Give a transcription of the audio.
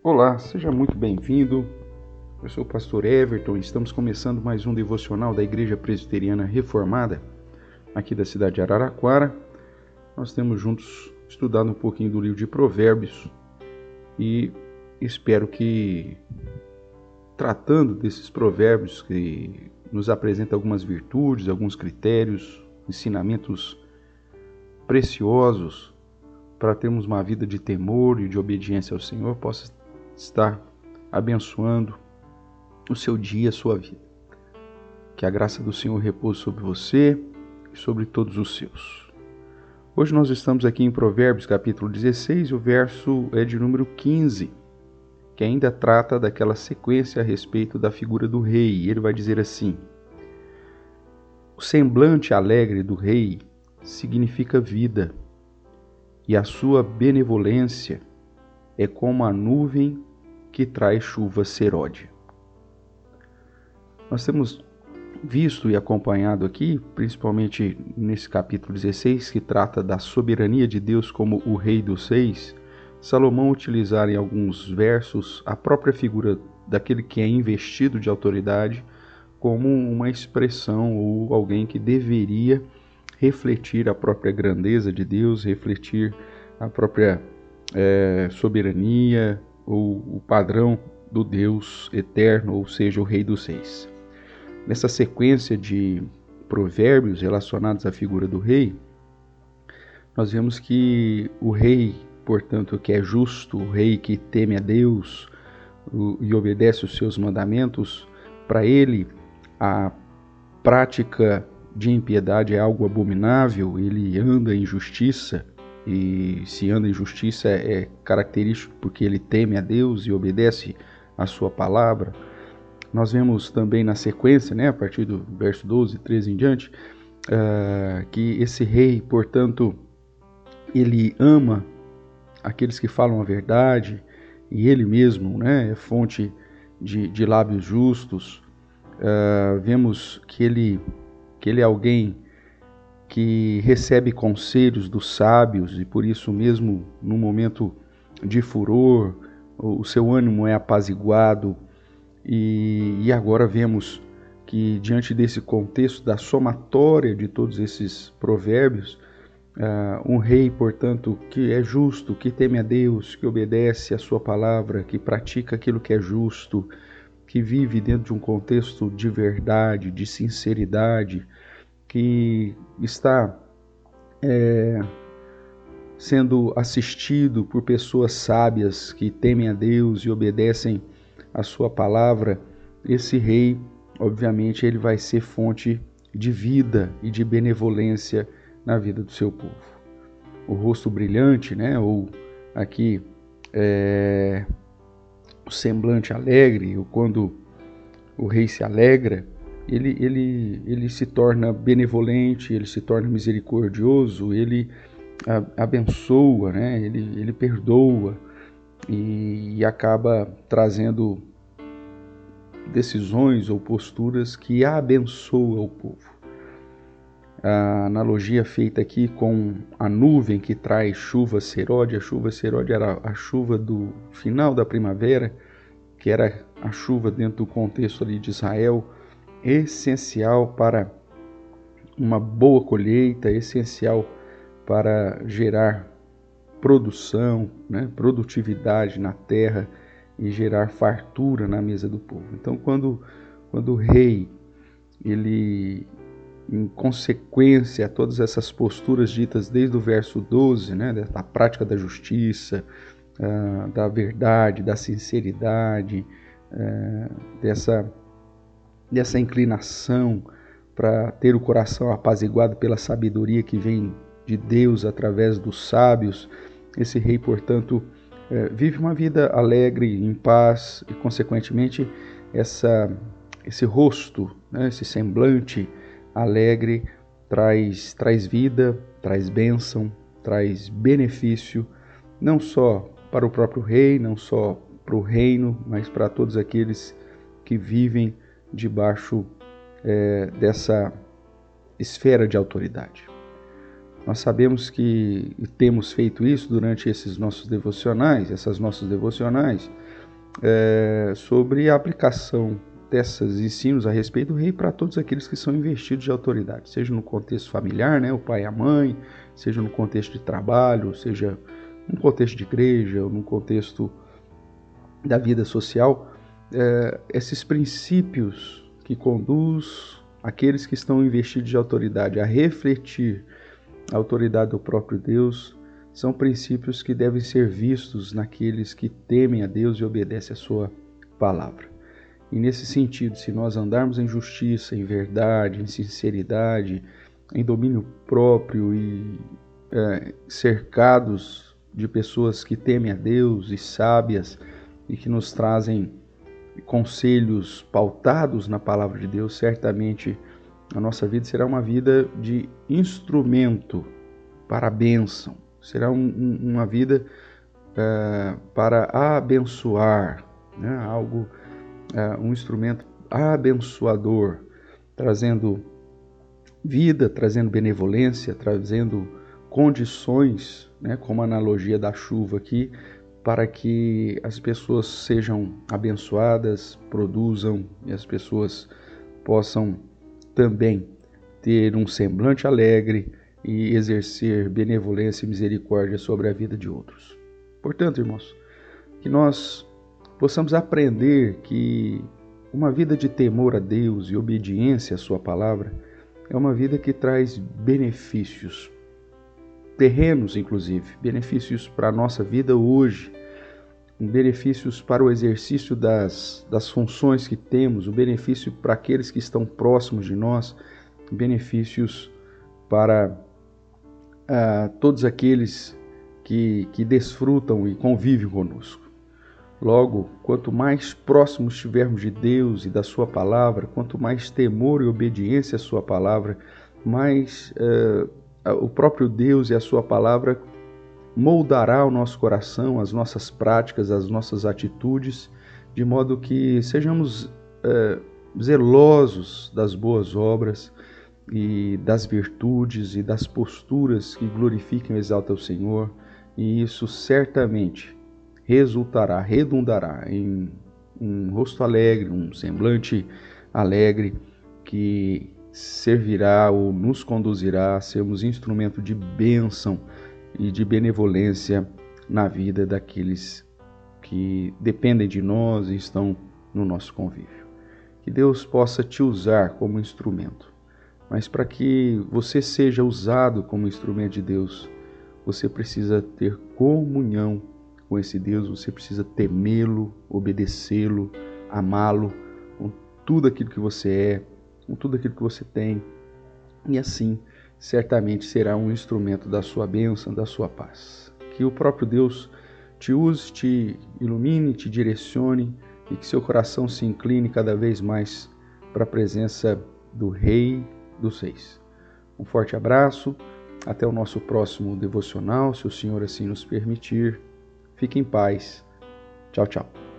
Olá, seja muito bem-vindo. Eu sou o pastor Everton e estamos começando mais um devocional da Igreja Presbiteriana Reformada, aqui da cidade de Araraquara. Nós temos juntos estudado um pouquinho do livro de Provérbios e espero que, tratando desses provérbios que nos apresentam algumas virtudes, alguns critérios, ensinamentos preciosos para termos uma vida de temor e de obediência ao Senhor, possa estar abençoando o seu dia, a sua vida. Que a graça do Senhor repouse sobre você e sobre todos os seus. Hoje nós estamos aqui em Provérbios capítulo 16 e o verso é de número 15, que ainda trata daquela sequência a respeito da figura do rei. Ele vai dizer assim: O semblante alegre do rei significa vida, e a sua benevolência é como a nuvem que traz chuva seródia. Nós temos visto e acompanhado aqui, principalmente nesse capítulo 16, que trata da soberania de Deus como o Rei dos Seis, Salomão utilizar em alguns versos a própria figura daquele que é investido de autoridade como uma expressão ou alguém que deveria refletir a própria grandeza de Deus, refletir a própria é, soberania ou o padrão do Deus eterno, ou seja, o Rei dos Seis. Nessa sequência de provérbios relacionados à figura do rei, nós vemos que o rei, portanto, que é justo, o rei que teme a Deus e obedece os seus mandamentos, para ele a prática de impiedade é algo abominável, ele anda em justiça, e se anda em justiça é, é característico porque ele teme a Deus e obedece a sua palavra. Nós vemos também na sequência, né, a partir do verso 12, 13 em diante, uh, que esse rei, portanto, ele ama aqueles que falam a verdade e ele mesmo né, é fonte de, de lábios justos. Uh, vemos que ele, que ele é alguém que recebe conselhos dos sábios e por isso mesmo no momento de furor o seu ânimo é apaziguado. E, e agora vemos que diante desse contexto da somatória de todos esses provérbios uh, um rei portanto que é justo que teme a Deus que obedece a sua palavra que pratica aquilo que é justo que vive dentro de um contexto de verdade de sinceridade que está é, sendo assistido por pessoas sábias que temem a Deus e obedecem a sua palavra, esse rei, obviamente, ele vai ser fonte de vida e de benevolência na vida do seu povo. O rosto brilhante, né, ou aqui é, o semblante alegre, ou quando o rei se alegra, ele, ele, ele se torna benevolente, ele se torna misericordioso, ele abençoa, né? ele, ele perdoa e, e acaba trazendo decisões ou posturas que abençoam o povo. A analogia feita aqui com a nuvem que traz chuva seródia, a chuva seródia era a chuva do final da primavera, que era a chuva dentro do contexto ali de Israel, essencial para uma boa colheita, essencial para gerar produção, né, produtividade na terra e gerar fartura na mesa do povo. Então, quando, quando o rei, ele, em consequência a todas essas posturas ditas desde o verso 12, né, da prática da justiça, uh, da verdade, da sinceridade, uh, dessa dessa inclinação para ter o coração apaziguado pela sabedoria que vem de Deus através dos sábios. Esse rei, portanto, é, vive uma vida alegre, em paz e, consequentemente, essa, esse rosto, né, esse semblante alegre traz, traz vida, traz bênção, traz benefício, não só para o próprio rei, não só para o reino, mas para todos aqueles que vivem debaixo é, dessa esfera de autoridade. Nós sabemos que temos feito isso durante esses nossos devocionais, essas nossas devocionais, é, sobre a aplicação desses ensinos a respeito do rei para todos aqueles que são investidos de autoridade, seja no contexto familiar, né, o pai e a mãe, seja no contexto de trabalho, seja no contexto de igreja, ou no contexto da vida social, é, esses princípios que conduz aqueles que estão investidos de autoridade a refletir a autoridade do próprio Deus são princípios que devem ser vistos naqueles que temem a Deus e obedecem a sua palavra. E nesse sentido, se nós andarmos em justiça, em verdade, em sinceridade, em domínio próprio e é, cercados de pessoas que temem a Deus e sábias e que nos trazem conselhos pautados na palavra de Deus, certamente a nossa vida será uma vida de instrumento para a bênção, será um, um, uma vida é, para abençoar, né? algo uh, um instrumento abençoador, trazendo vida, trazendo benevolência, trazendo condições, né, como a analogia da chuva aqui, para que as pessoas sejam abençoadas, produzam e as pessoas possam também ter um semblante alegre e exercer benevolência e misericórdia sobre a vida de outros. Portanto, irmãos, que nós possamos aprender que uma vida de temor a Deus e obediência à Sua palavra é uma vida que traz benefícios, terrenos inclusive, benefícios para a nossa vida hoje, benefícios para o exercício das, das funções que temos, o benefício para aqueles que estão próximos de nós, benefícios para uh, todos aqueles que, que desfrutam e convivem conosco. Logo, quanto mais próximos estivermos de Deus e da Sua palavra, quanto mais temor e obediência à Sua palavra, mais uh, o próprio Deus e a Sua palavra moldará o nosso coração, as nossas práticas, as nossas atitudes, de modo que sejamos uh, zelosos das boas obras e das virtudes e das posturas que glorifiquem e exaltam o Senhor, e isso certamente resultará, redundará em um rosto alegre, um semblante alegre que servirá ou nos conduzirá a sermos instrumento de bênção e de benevolência na vida daqueles que dependem de nós e estão no nosso convívio. Que Deus possa te usar como instrumento, mas para que você seja usado como instrumento de Deus, você precisa ter comunhão com esse Deus, você precisa temê-lo, obedecê-lo, amá-lo com tudo aquilo que você é, com tudo aquilo que você tem. E assim, certamente será um instrumento da sua bênção, da sua paz. Que o próprio Deus te use, te ilumine, te direcione e que seu coração se incline cada vez mais para a presença do Rei dos Reis. Um forte abraço, até o nosso próximo devocional, se o Senhor assim nos permitir. Fique em paz. Tchau, tchau.